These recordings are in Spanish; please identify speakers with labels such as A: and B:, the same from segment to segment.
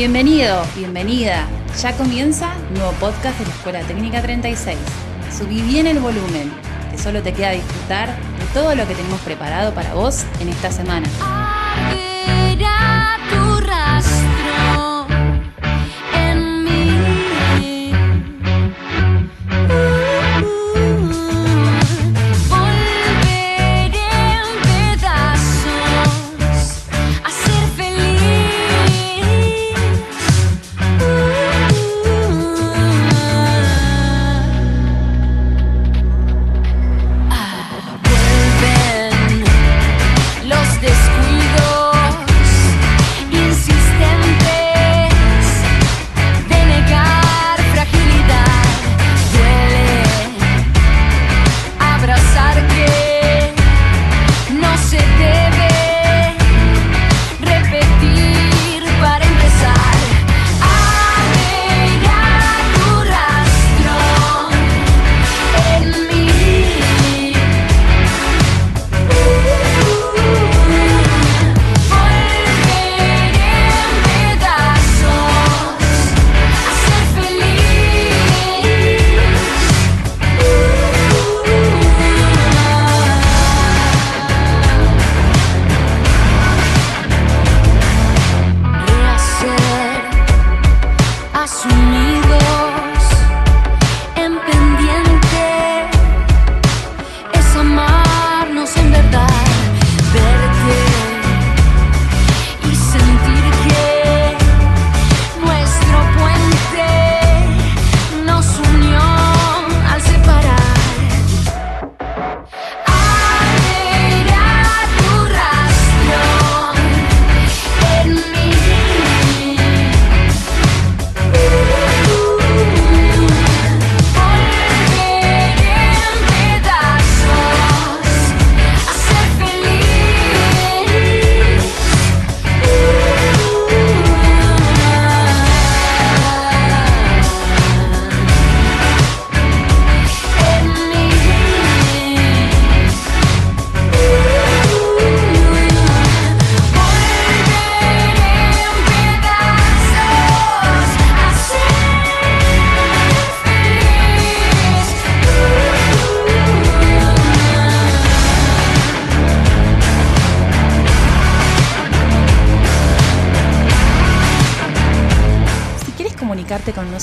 A: Bienvenido, bienvenida. Ya comienza nuevo podcast de la Escuela Técnica 36. Subí bien el volumen, que solo te queda disfrutar de todo lo que tenemos preparado para vos en esta semana.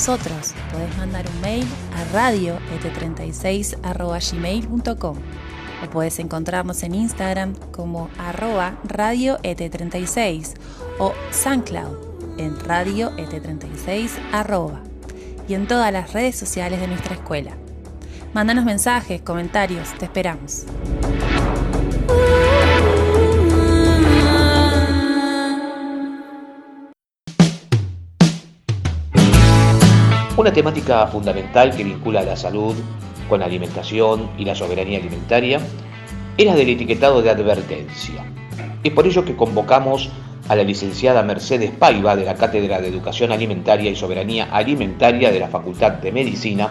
A: Nosotros. Podés mandar un mail a radioet36.gmail.com o puedes encontrarnos en Instagram como arroba radioet36 o SoundCloud en radioet36 arroba y en todas las redes sociales de nuestra escuela. Mándanos mensajes, comentarios, te esperamos.
B: Una temática fundamental que vincula la salud con la alimentación y la soberanía alimentaria es la del etiquetado de advertencia. Es por ello que convocamos a la licenciada Mercedes Paiva de la Cátedra de Educación Alimentaria y Soberanía Alimentaria de la Facultad de Medicina,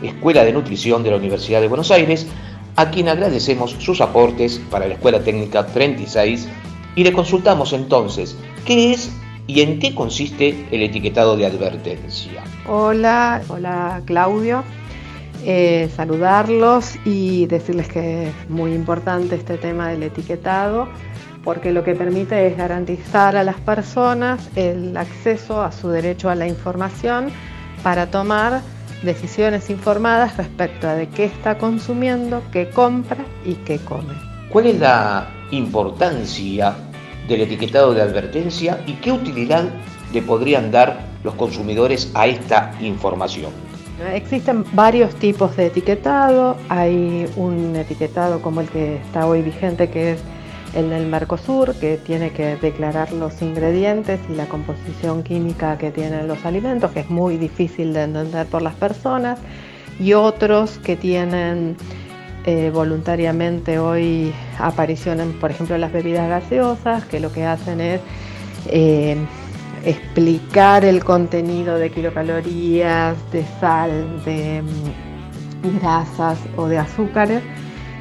B: Escuela de Nutrición de la Universidad de Buenos Aires, a quien agradecemos sus aportes para la Escuela Técnica 36 y le consultamos entonces qué es y en qué consiste el etiquetado de advertencia.
C: Hola, hola Claudio. Eh, saludarlos y decirles que es muy importante este tema del etiquetado porque lo que permite es garantizar a las personas el acceso a su derecho a la información para tomar decisiones informadas respecto a de qué está consumiendo, qué compra y qué come.
B: ¿Cuál es la importancia del etiquetado de advertencia y qué utilidad le podrían dar los consumidores a esta información.
C: Existen varios tipos de etiquetado. Hay un etiquetado como el que está hoy vigente, que es el del Mercosur, que tiene que declarar los ingredientes y la composición química que tienen los alimentos, que es muy difícil de entender por las personas. Y otros que tienen eh, voluntariamente hoy aparicionan, por ejemplo, las bebidas gaseosas, que lo que hacen es eh, explicar el contenido de kilocalorías, de sal, de mm, grasas o de azúcares,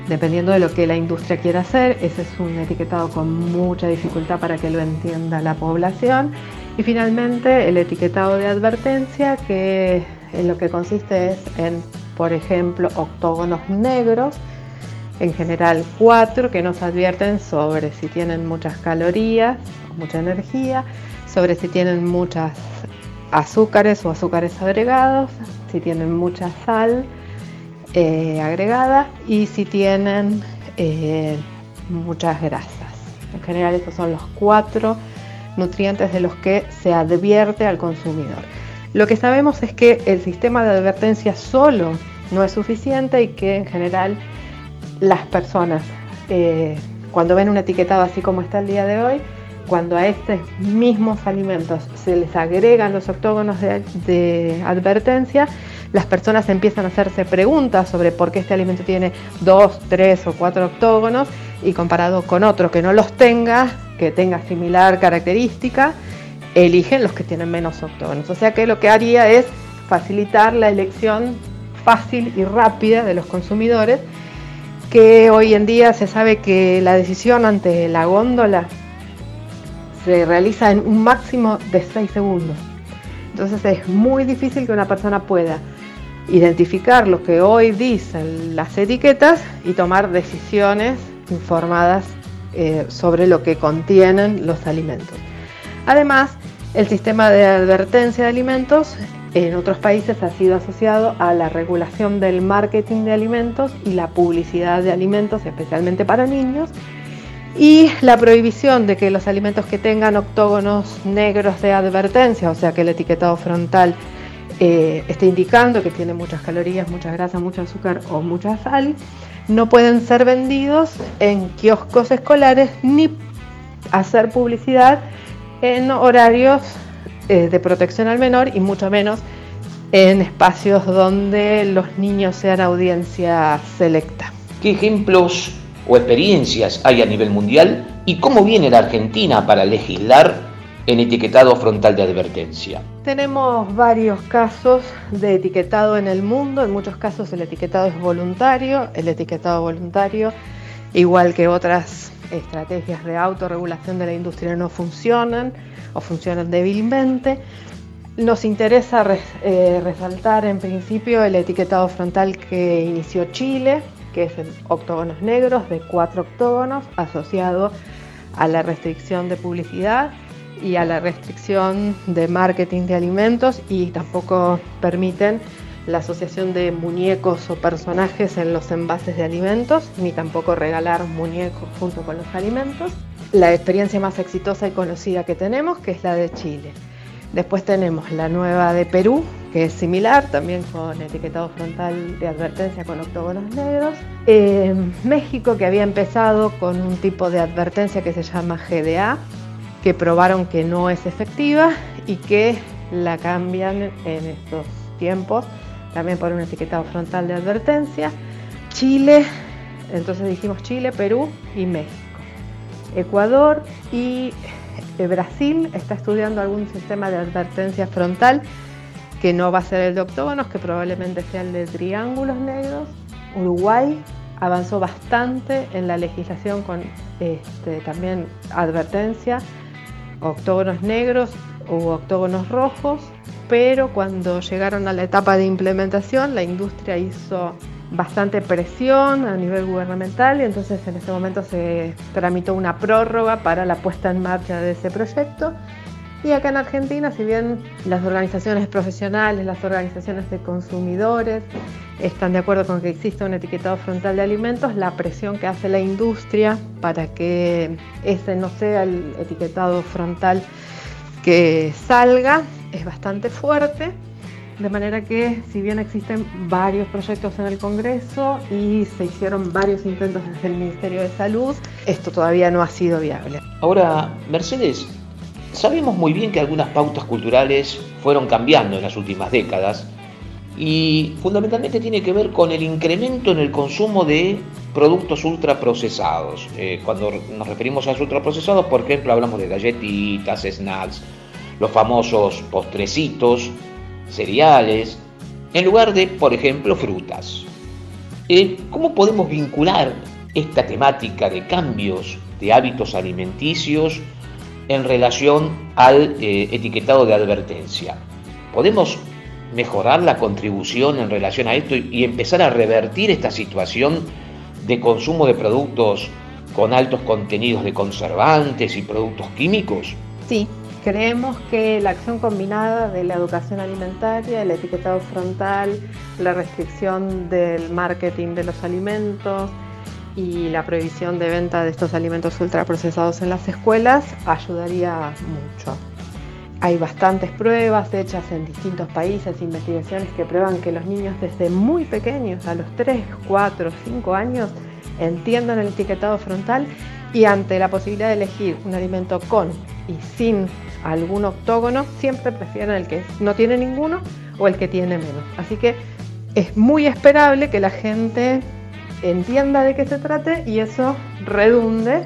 C: dependiendo de lo que la industria quiera hacer. Ese es un etiquetado con mucha dificultad para que lo entienda la población Y finalmente el etiquetado de advertencia, que en lo que consiste es en, por ejemplo, octógonos negros, en general cuatro, que nos advierten sobre si tienen muchas calorías, mucha energía, sobre si tienen muchas azúcares o azúcares agregados, si tienen mucha sal eh, agregada y si tienen eh, muchas grasas. En general estos son los cuatro nutrientes de los que se advierte al consumidor. Lo que sabemos es que el sistema de advertencia solo no es suficiente y que en general las personas eh, cuando ven un etiquetado así como está el día de hoy, cuando a estos mismos alimentos se les agregan los octógonos de, advertencia, las personas empiezan a hacerse preguntas sobre por qué este alimento tiene dos, tres o cuatro octógonos y comparado con otro que no los tenga, que tenga similar característica, eligen los que tienen menos octógonos. O sea que lo que haría es facilitar la elección fácil y rápida de los consumidores, que hoy en día se sabe que la decisión ante la góndola se realiza en un máximo de 6 segundos. Entonces es muy difícil que una persona pueda identificar lo que hoy dicen las etiquetas y tomar decisiones informadas eh, sobre lo que contienen los alimentos. Además, el sistema de advertencia de alimentos en otros países ha sido asociado a la regulación del marketing de alimentos y la publicidad de alimentos, especialmente para niños, y la prohibición de que los alimentos que tengan octógonos negros de advertencia, o sea que el etiquetado frontal eh, esté indicando que tiene muchas calorías, mucha grasa, mucho azúcar o mucha sal, no pueden ser vendidos en kioscos escolares ni hacer publicidad en horarios eh, de protección al menor y mucho menos en espacios donde los niños sean audiencia selecta.
B: ¿Qué ejemplos o experiencias hay a nivel mundial y cómo viene la Argentina para legislar en etiquetado frontal de advertencia.
C: Tenemos varios casos de etiquetado en el mundo, en muchos casos el etiquetado es voluntario, el etiquetado voluntario, igual que otras estrategias de autorregulación de la industria no funcionan o funcionan débilmente. Nos interesa eh, resaltar en principio el etiquetado frontal que inició Chile, que es el octógonos negros de cuatro octógonos asociado a la restricción de publicidad y a la restricción de marketing de alimentos y tampoco permiten la asociación de muñecos o personajes en los envases de alimentos, ni tampoco regalar muñecos junto con los alimentos. La experiencia más exitosa y conocida que tenemos, que es la de Chile. Después tenemos la nueva de Perú, que es similar, también con etiquetado frontal de advertencia con octógonos negros. México, que había empezado con un tipo de advertencia que se llama GDA, que probaron que no es efectiva y que la cambian en estos tiempos, también por un etiquetado frontal de advertencia. Chile, entonces dijimos Chile, Perú y México. Ecuador y eh, Brasil está estudiando algún sistema de advertencia frontal que no va a ser el de octógonos, que probablemente sea el de triángulos negros. Uruguay avanzó bastante en la legislación con este, también advertencia, octógonos negros u octógonos rojos, pero cuando llegaron a la etapa de implementación, la industria hizo bastante presión a nivel gubernamental y entonces en este momento se tramitó una prórroga para la puesta en marcha de ese proyecto. Y acá en Argentina, si bien las organizaciones profesionales, las organizaciones de consumidores están de acuerdo con que exista un etiquetado frontal de alimentos, la presión que hace la industria para que ese no sea el etiquetado frontal que salga es bastante fuerte de manera que, si bien existen varios proyectos en el Congreso y se hicieron varios intentos desde el Ministerio de Salud, esto todavía no ha sido viable.
B: Ahora, Mercedes, sabemos muy bien que algunas pautas culturales fueron cambiando en las últimas décadas y fundamentalmente tiene que ver con el incremento en el consumo de productos ultraprocesados. Eh, cuando nos referimos a los ultraprocesados, por ejemplo, hablamos de galletitas, snacks, los famosos postrecitos, cereales, en lugar de, por ejemplo, frutas. Eh, ¿Cómo podemos vincular esta temática de cambios de hábitos alimenticios en relación al eh, etiquetado de advertencia. ¿Podemos mejorar la contribución en relación a esto y empezar a revertir esta situación de consumo de productos con altos contenidos de conservantes y productos químicos?
C: Sí, creemos que la acción combinada de la educación alimentaria, el etiquetado frontal, la restricción del marketing de los alimentos, y la prohibición de venta de estos alimentos ultraprocesados en las escuelas ayudaría mucho. Hay bastantes pruebas hechas en distintos países, investigaciones que prueban que los niños desde muy pequeños, a los 3, 4, 5 años, entiendan el etiquetado frontal y ante la posibilidad de elegir un alimento con y sin algún octógono, siempre prefieren el que no tiene ninguno o el que tiene menos. Así que es muy esperable que la gente entienda de qué se trate y eso redunde,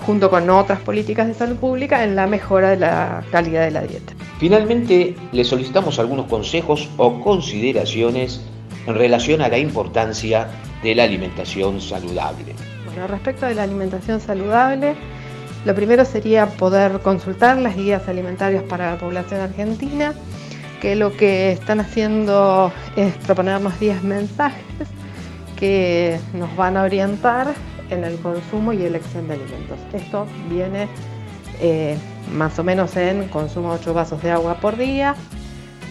C: junto con otras políticas de salud pública, en la mejora de la calidad de la dieta.
B: Finalmente, le solicitamos algunos consejos o consideraciones en relación a la importancia de la alimentación saludable.
C: Bueno, respecto de la alimentación saludable, lo primero sería poder consultar las guías alimentarias para la población argentina, que lo que están haciendo es proponernos 10 mensajes que nos van a orientar en el consumo y elección de alimentos. Esto viene eh, más o menos en consuma 8 vasos de agua por día,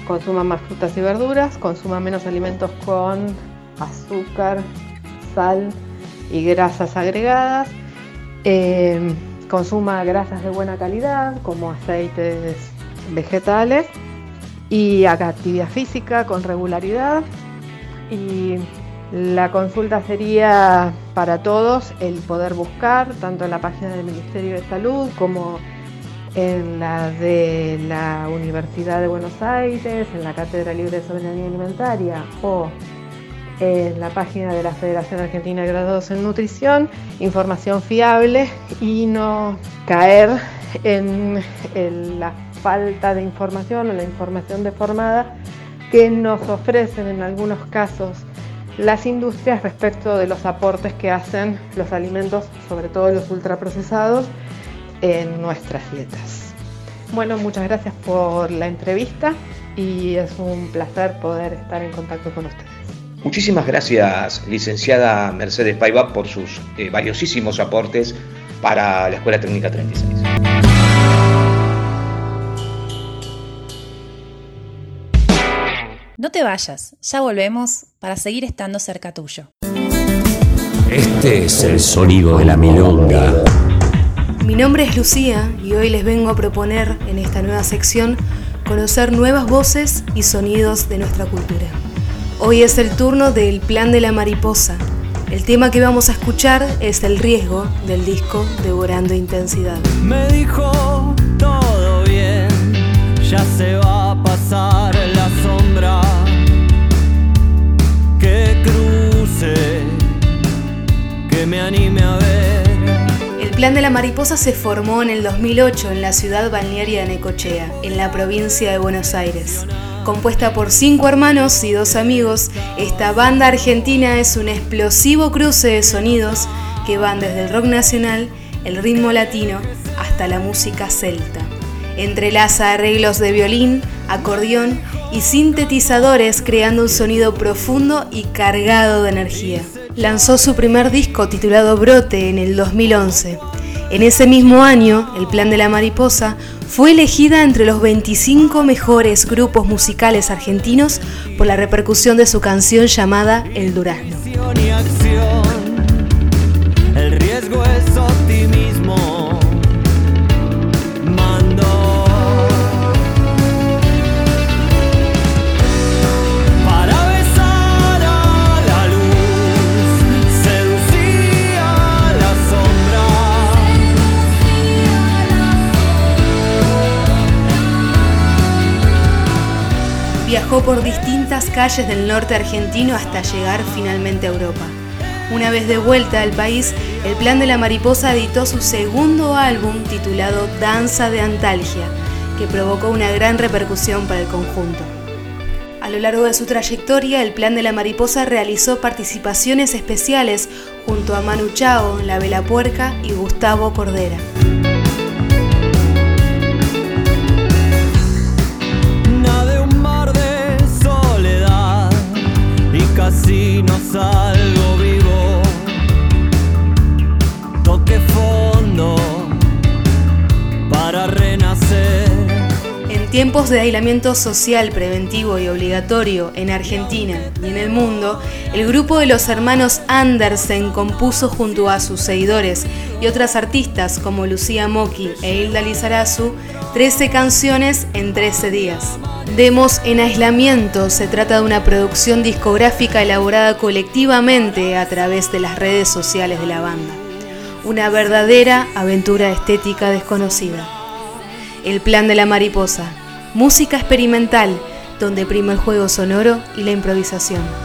C: consuma más frutas y verduras, consuma menos alimentos con azúcar, sal y grasas agregadas, eh, consuma grasas de buena calidad como aceites vegetales y haga actividad física con regularidad y la consulta sería para todos el poder buscar, tanto en la página del Ministerio de Salud como en la de la Universidad de Buenos Aires, en la Cátedra Libre de Soberanía Alimentaria o en la página de la Federación Argentina de Graduados en Nutrición, información fiable y no caer en, en la falta de información o la información deformada que nos ofrecen en algunos casos las industrias respecto de los aportes que hacen los alimentos, sobre todo los ultraprocesados, en nuestras dietas. Bueno, muchas gracias por la entrevista y es un placer poder estar en contacto con ustedes.
B: Muchísimas gracias, licenciada Mercedes Paiva, por sus eh, valiosísimos aportes para la Escuela Técnica 36.
D: No te vayas, ya volvemos para seguir estando cerca tuyo.
E: Este es el sonido de la milonga.
F: Mi nombre es Lucía y hoy les vengo a proponer en esta nueva sección conocer nuevas voces y sonidos de nuestra cultura. Hoy es el turno del Plan de la Mariposa. El tema que vamos a escuchar es El riesgo del disco Devorando Intensidad.
G: Me dijo todo bien, ya se va a pasar
F: El Plan de la Mariposa se formó en el 2008 en la ciudad balnearia de Necochea, en la provincia de Buenos Aires. Compuesta por cinco hermanos y dos amigos, esta banda argentina es un explosivo cruce de sonidos que van desde el rock nacional, el ritmo latino, hasta la música celta. Entrelaza arreglos de violín, acordeón y sintetizadores creando un sonido profundo y cargado de energía. Lanzó su primer disco titulado Brote en el 2011. En ese mismo año, el Plan de la Mariposa fue elegida entre los 25 mejores grupos musicales argentinos por la repercusión de su canción llamada El Durazno. Viajó por distintas calles del norte argentino hasta llegar finalmente a Europa. Una vez de vuelta al país, el Plan de la Mariposa editó su segundo álbum titulado Danza de Antalgia, que provocó una gran repercusión para el conjunto. A lo largo de su trayectoria, el Plan de la Mariposa realizó participaciones especiales junto a Manu Chao, La Vela Puerca y Gustavo Cordera.
G: Casi
F: tiempos de aislamiento social preventivo y obligatorio en Argentina y en el mundo, el grupo de los hermanos Andersen compuso junto a sus seguidores y otras artistas como Lucía Moki e Hilda Lizarazu 13 canciones en 13 días. Demos en aislamiento se trata de una producción discográfica elaborada colectivamente a través de las redes sociales de la banda. Una verdadera aventura estética desconocida. El plan de la mariposa. Música experimental donde prima el juego sonoro y la improvisación.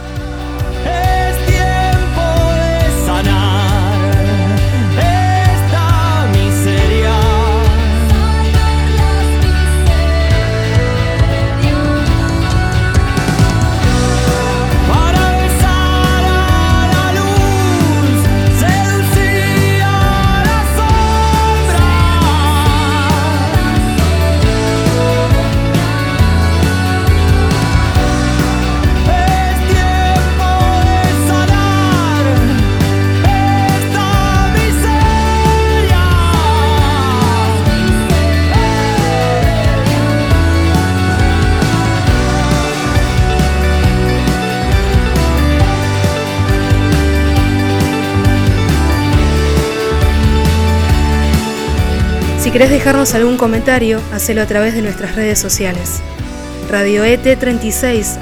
F: Si querés dejarnos algún comentario, hacelo a través de nuestras redes sociales. radioet36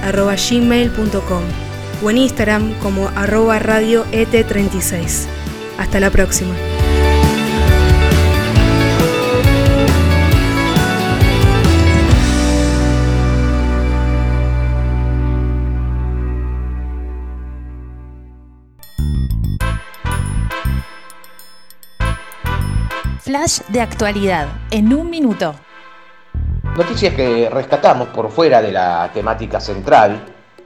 F: o en Instagram como arroba radioet36. Hasta la próxima.
D: De actualidad, en un minuto.
B: Noticias que rescatamos por fuera de la temática central,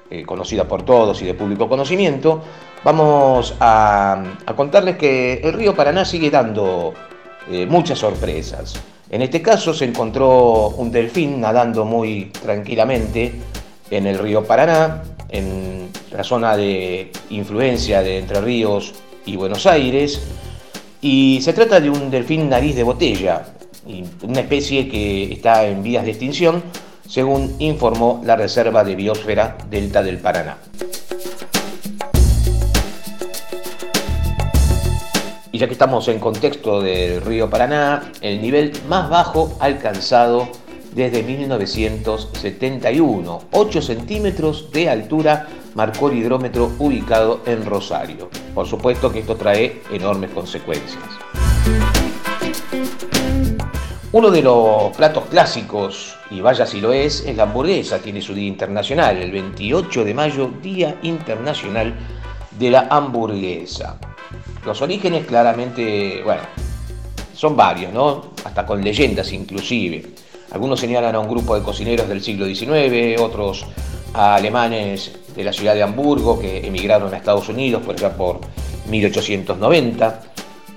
B: eh, conocida por todos y de público conocimiento, vamos a, a contarles que el río Paraná sigue dando eh, muchas sorpresas. En este caso se encontró un delfín nadando muy tranquilamente en el río Paraná, en la zona de influencia de Entre Ríos y Buenos Aires, y se trata de un delfín nariz de botella, una especie que está en vías de extinción, según informó la Reserva de Biosfera Delta del Paraná. Y ya que estamos en contexto del río Paraná, el nivel más bajo alcanzado desde 1971, 8 centímetros de altura, marcó el hidrómetro ubicado en Rosario. Por supuesto que esto trae enormes consecuencias. Uno de los platos clásicos, y vaya si lo es, es la hamburguesa. Tiene su día internacional, el 28 de mayo, Día Internacional de la Hamburguesa. Los orígenes claramente, bueno, son varios, ¿no? Hasta con leyendas inclusive. Algunos señalan a un grupo de cocineros del siglo XIX, otros a alemanes de la ciudad de Hamburgo que emigraron a Estados Unidos por allá por 1890.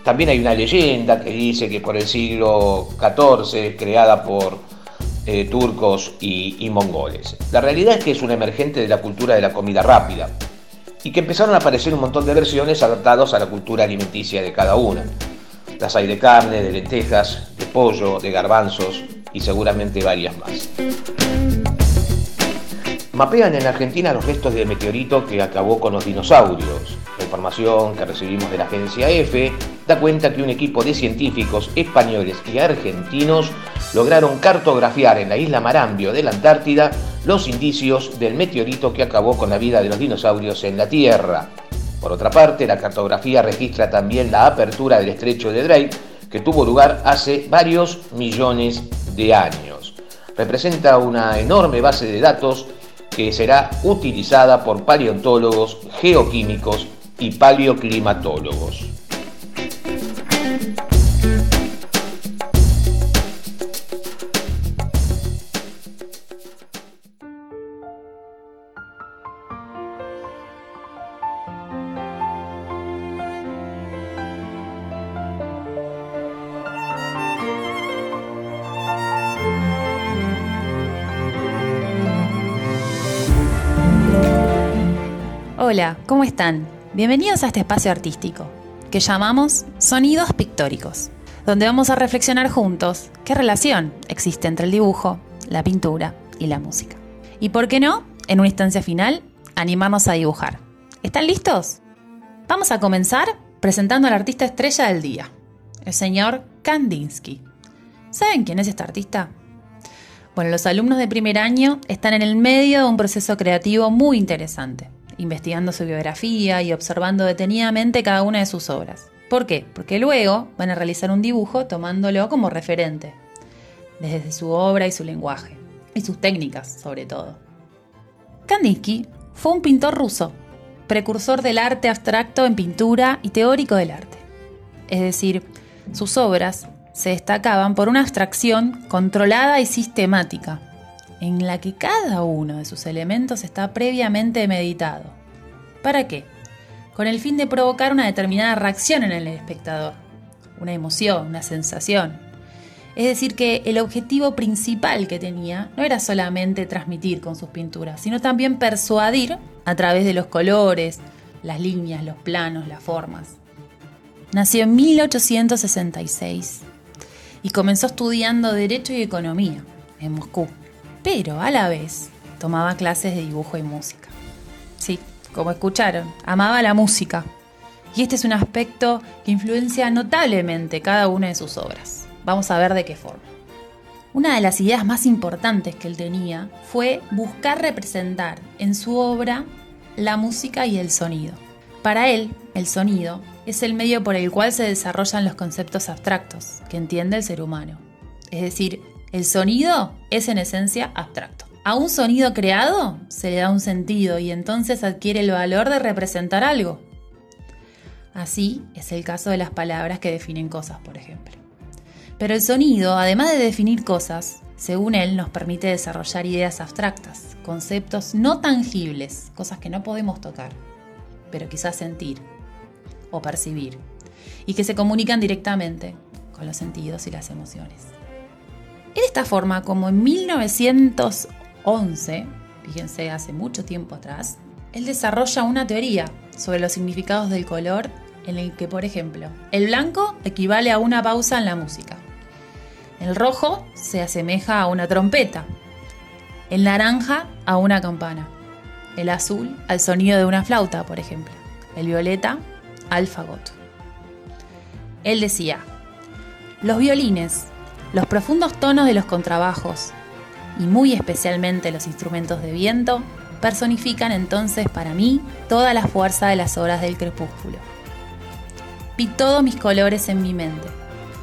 B: También hay una leyenda que dice que por el siglo XIV, creada por eh, turcos y, y mongoles. La realidad es que es un emergente de la cultura de la comida rápida y que empezaron a aparecer un montón de versiones adaptadas a la cultura alimenticia de cada una. Las hay de carne, de lentejas, de pollo, de garbanzos y seguramente varias más. Mapean en Argentina los restos del meteorito que acabó con los dinosaurios. La información que recibimos de la agencia EFE da cuenta que un equipo de científicos españoles y argentinos lograron cartografiar en la isla Marambio de la Antártida los indicios del meteorito que acabó con la vida de los dinosaurios en la Tierra. Por otra parte, la cartografía registra también la apertura del estrecho de Drake, que tuvo lugar hace varios millones de años. Representa una enorme base de datos que será utilizada por paleontólogos, geoquímicos y paleoclimatólogos.
D: Hola, ¿cómo están? Bienvenidos a este espacio artístico que llamamos Sonidos Pictóricos, donde vamos a reflexionar juntos qué relación existe entre el dibujo, la pintura y la música. Y por qué no, en una instancia final, animarnos a dibujar. ¿Están listos? Vamos a comenzar presentando al artista estrella del día, el señor Kandinsky. ¿Saben quién es este artista? Bueno, los alumnos de primer año están en el medio de un proceso creativo muy interesante, investigando su biografía y observando detenidamente cada una de sus obras. ¿Por qué? Porque luego van a realizar un dibujo tomándolo como referente, desde su obra y su lenguaje, y sus técnicas sobre todo. Kandinsky fue un pintor ruso, precursor del arte abstracto en pintura y teórico del arte. Es decir, sus obras se destacaban por una abstracción controlada y sistemática, en la que cada uno de sus elementos está previamente meditado. ¿Para qué? Con el fin de provocar una determinada reacción en el espectador, una emoción, una sensación. Es decir, que el objetivo principal que tenía no era solamente transmitir con sus pinturas, sino también persuadir a través de los colores, las líneas, los planos, las formas. Nació en 1866 y comenzó estudiando Derecho y Economía en Moscú, pero a la vez tomaba clases de dibujo y música. Sí, como escucharon, amaba la música y este es un aspecto que influencia notablemente cada una de sus obras. Vamos a ver de qué forma. Una de las ideas más importantes que él tenía fue buscar representar en su obra la música y el sonido. Para él, el sonido es el medio por el cual se desarrollan los conceptos abstractos que entiende el ser humano. Es decir, el sonido es en esencia abstracto. A un sonido creado se le da un sentido y entonces adquiere el valor de representar algo. Así es el caso de las palabras que definen cosas, por ejemplo. Pero el sonido, además de definir cosas, según él, nos permite desarrollar ideas abstractas, conceptos no tangibles, cosas que no podemos tocar, pero quizás sentir o percibir, y que se comunican directamente con los sentidos y las emociones. Es de esta forma como en 1911, fíjense, hace mucho tiempo atrás, él desarrolla una teoría sobre los significados del color en el que, por ejemplo, el blanco equivale a una pausa en la música. El rojo se asemeja a una trompeta. El naranja a una campana. El azul al sonido de una flauta, por ejemplo. El violeta al fagot. Él decía, los violines, los profundos tonos de los contrabajos y muy especialmente los instrumentos de viento personifican entonces para mí toda la fuerza de las horas del crepúsculo. Vi todos mis colores en mi mente,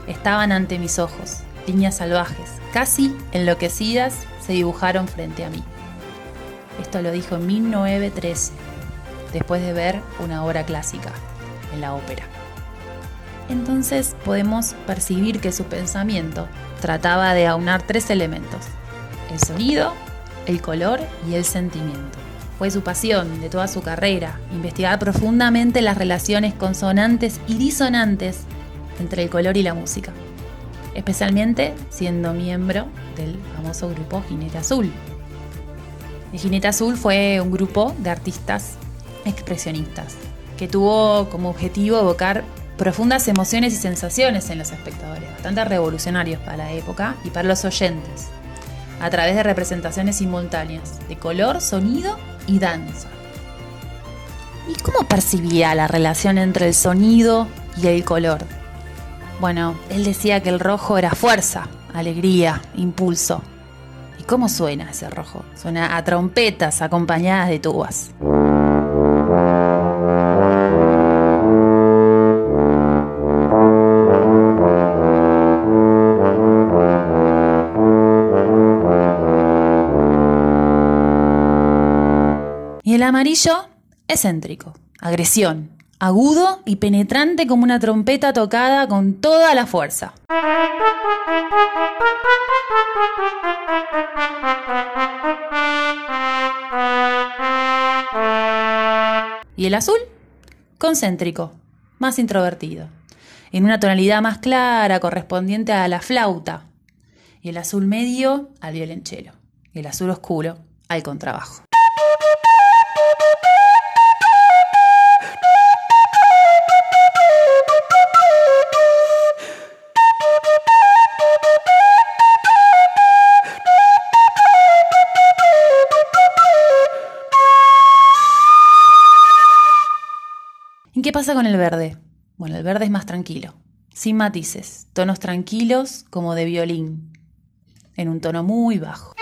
D: estaban ante mis ojos, líneas salvajes, casi enloquecidas, se dibujaron frente a mí. Esto lo dijo en 1913, después de ver una obra clásica en la ópera. Entonces podemos percibir que su pensamiento trataba de aunar tres elementos, el sonido, el color y el sentimiento. Fue su pasión de toda su carrera, investigar profundamente las relaciones consonantes y disonantes entre el color y la música especialmente siendo miembro del famoso grupo Jinete Azul. El Jinete Azul fue un grupo de artistas expresionistas que tuvo como objetivo evocar profundas emociones y sensaciones en los espectadores, bastante revolucionarios para la época y para los oyentes, a través de representaciones simultáneas de color, sonido y danza. ¿Y cómo percibía la relación entre el sonido y el color? Bueno, él decía que el rojo era fuerza, alegría, impulso. ¿Y cómo suena ese rojo? Suena a trompetas acompañadas de tubas. El amarillo, excéntrico, agresión, agudo y penetrante como una trompeta tocada con toda la fuerza. Y el azul, concéntrico, más introvertido, en una tonalidad más clara correspondiente a la flauta. Y el azul medio al violonchelo. Y el azul oscuro al contrabajo. Pasa con el verde? Bueno, el verde es más tranquilo, sin matices, tonos tranquilos como de violín, en un tono muy bajo.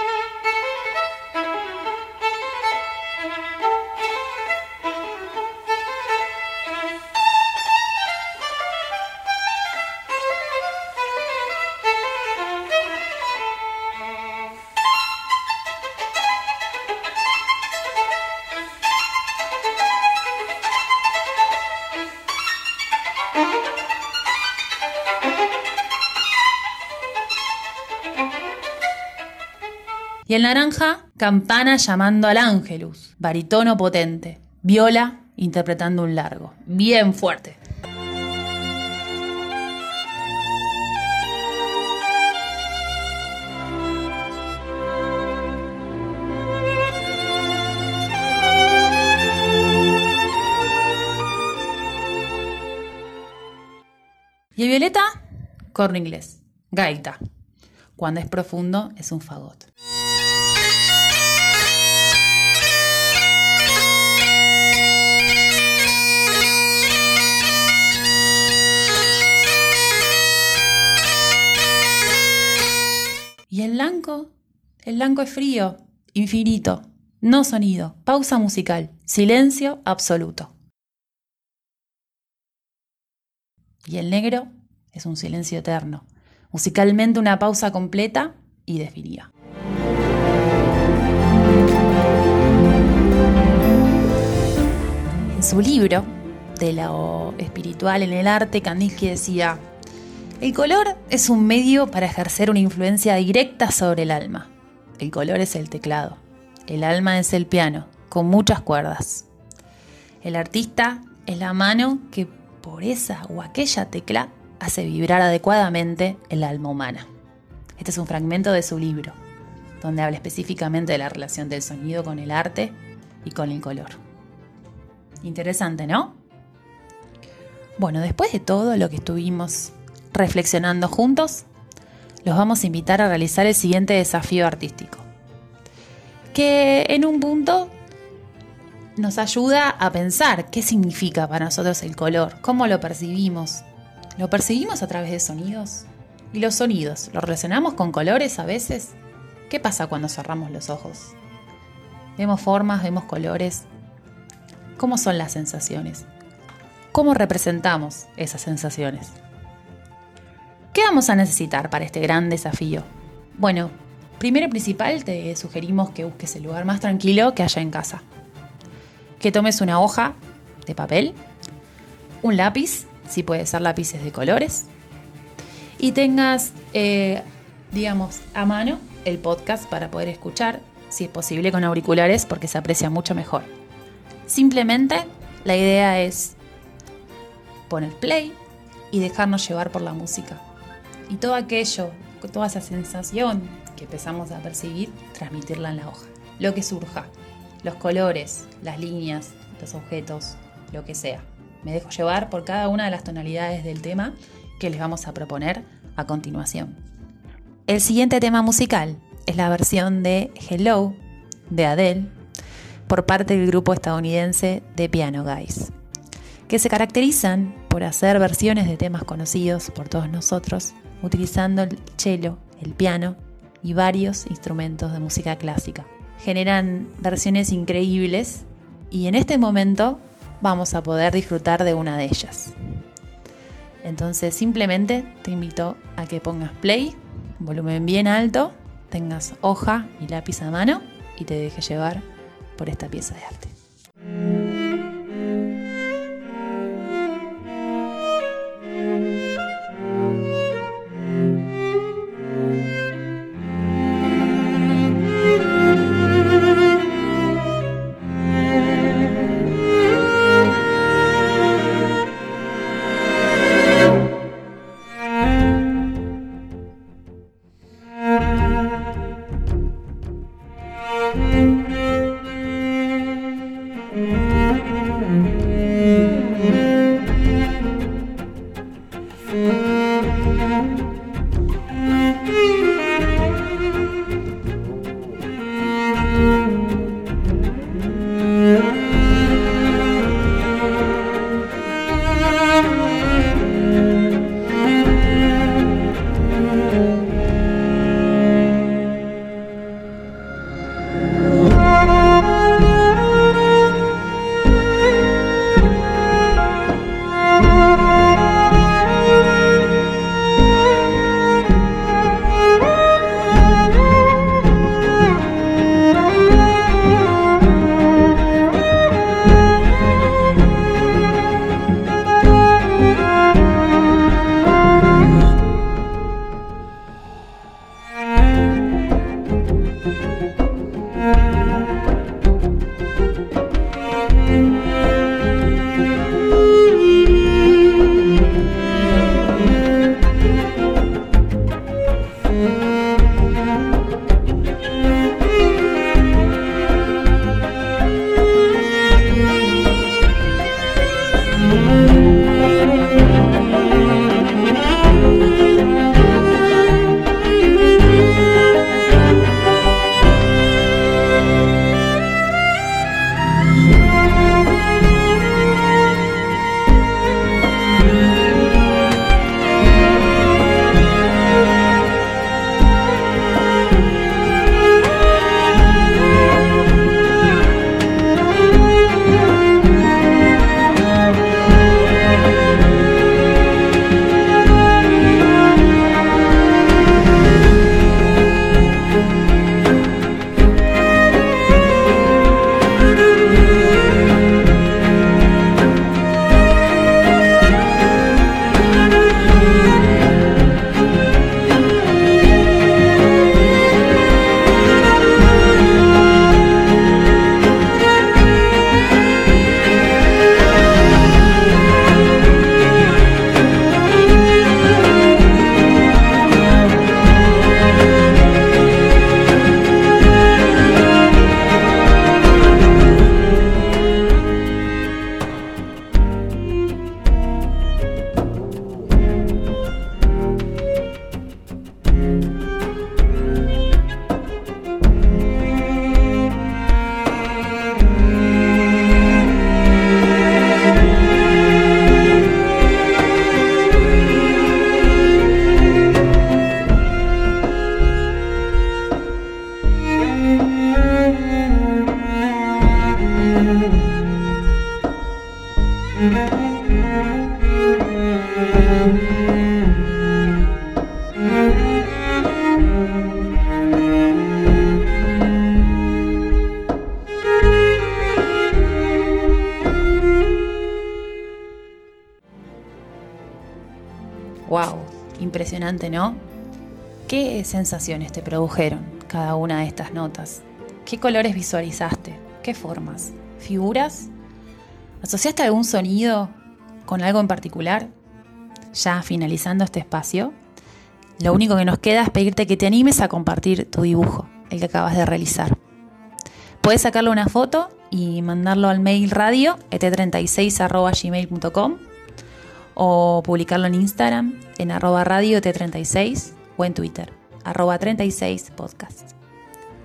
D: Y el naranja, campana llamando al ángelus, baritono potente, viola interpretando un largo, bien fuerte. Y el violeta, corno inglés, gaita. Cuando es profundo, es un fagot. El blanco es frío, infinito, no sonido, pausa musical, silencio absoluto. Y el negro es un silencio eterno, musicalmente una pausa completa y definida. En su libro, de lo espiritual en el arte, Kandinsky decía, el color es un medio para ejercer una influencia directa sobre el alma. El color es el teclado. El alma es el piano, con muchas cuerdas. El artista es la mano que por esa o aquella tecla hace vibrar adecuadamente el alma humana. Este es un fragmento de su libro, donde habla específicamente de la relación del sonido con el arte y con el color. Interesante, ¿no? Bueno, después de todo lo que estuvimos reflexionando juntos, los vamos a invitar a realizar el siguiente desafío artístico, que en un punto nos ayuda a pensar qué significa para nosotros el color, cómo lo percibimos. ¿Lo percibimos a través de sonidos? ¿Y los sonidos? ¿Los relacionamos con colores a veces? ¿Qué pasa cuando cerramos los ojos? Vemos formas, vemos colores. ¿Cómo son las sensaciones? ¿Cómo representamos esas sensaciones? ¿Qué vamos a necesitar para este gran desafío? Bueno, primero y principal te sugerimos que busques el lugar más tranquilo que haya en casa. Que tomes una hoja de papel, un lápiz, si puede ser lápices de colores, y tengas, eh, digamos, a mano el podcast para poder escuchar, si es posible con auriculares, porque se aprecia mucho mejor. Simplemente la idea es poner play y dejarnos llevar por la música y todo aquello, toda esa sensación que empezamos a percibir, transmitirla en la hoja. Lo que surja, los colores, las líneas, los objetos, lo que sea. Me dejo llevar por cada una de las tonalidades del tema que les vamos a proponer a continuación. El siguiente tema musical es la versión de Hello de Adele por parte del grupo estadounidense The Piano Guys, que se caracterizan por hacer versiones de temas conocidos por todos nosotros utilizando el cello, el piano y varios instrumentos de música clásica. Generan versiones increíbles y en este momento vamos a poder disfrutar de una de ellas. Entonces simplemente te invito a que pongas play, volumen bien alto, tengas hoja y lápiz a mano y te dejes llevar por esta pieza de arte. ¿Qué sensaciones te produjeron cada una de estas notas? ¿Qué colores visualizaste? ¿Qué formas? ¿Figuras? ¿Asociaste algún sonido con algo en particular? Ya finalizando este espacio, lo único que nos queda es pedirte que te animes a compartir tu dibujo, el que acabas de realizar. Puedes sacarle una foto y mandarlo al mail radio et36.gmail.com o publicarlo en Instagram en arroba radio et36 o en Twitter arroba 36 podcast.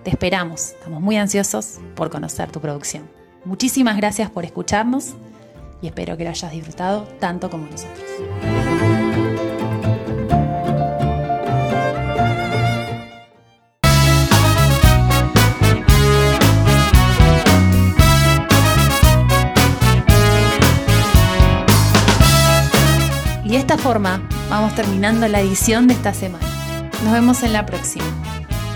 D: Te esperamos, estamos muy ansiosos por conocer tu producción. Muchísimas gracias por escucharnos y espero que lo hayas disfrutado tanto como nosotros. De esta forma vamos terminando la edición de esta semana. Nos vemos en la próxima.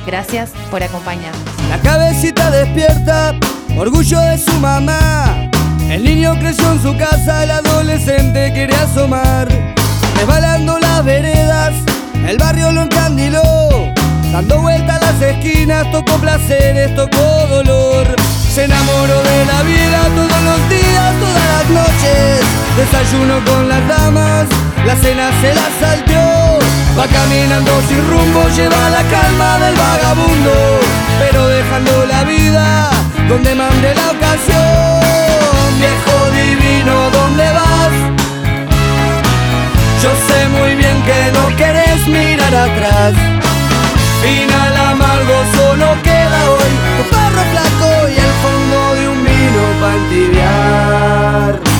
D: Gracias por acompañarnos.
G: La cabecita despierta, orgullo de su mamá. El niño creció en su casa, el adolescente quiere asomar. Resbalando las veredas, el barrio lo encandiló. Dando vueltas las esquinas, tocó placeres, tocó dolor. Se enamoró de la vida todos los días, todas las noches. Desayuno con las damas, la cena se la salteó. Va caminando sin rumbo, lleva la calma del vagabundo, pero dejando la vida donde mande la ocasión. Viejo divino, ¿dónde vas? Yo sé muy bien que no querés mirar atrás. Final amargo solo queda hoy tu perro flaco y el fondo de un vino para entibiar.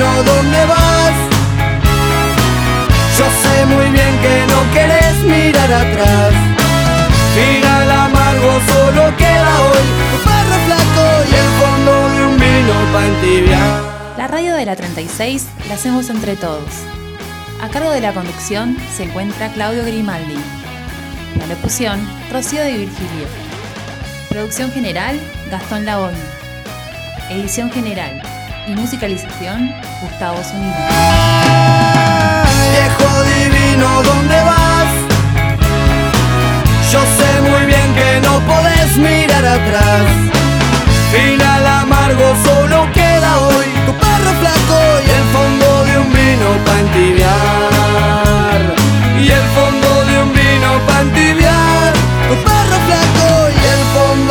G: ¿Dónde vas? Yo sé muy bien que no querés mirar atrás. Final amargo solo queda hoy tu perro flaco y el fondo de un vino pa' entibiar.
D: La radio de la 36 la hacemos entre todos. A cargo de la conducción se encuentra Claudio Grimaldi. La locución, Rocío de Virgilio. Producción general, Gastón Laoni. Edición general y musicalización Gustavo Sonido.
G: Viejo divino, ¿dónde vas? Yo sé muy bien que no podés mirar atrás. Final amargo, solo queda hoy tu perro flaco y el fondo de un vino para entibiar. Y el fondo de un vino para entibiar, tu perro flaco y el fondo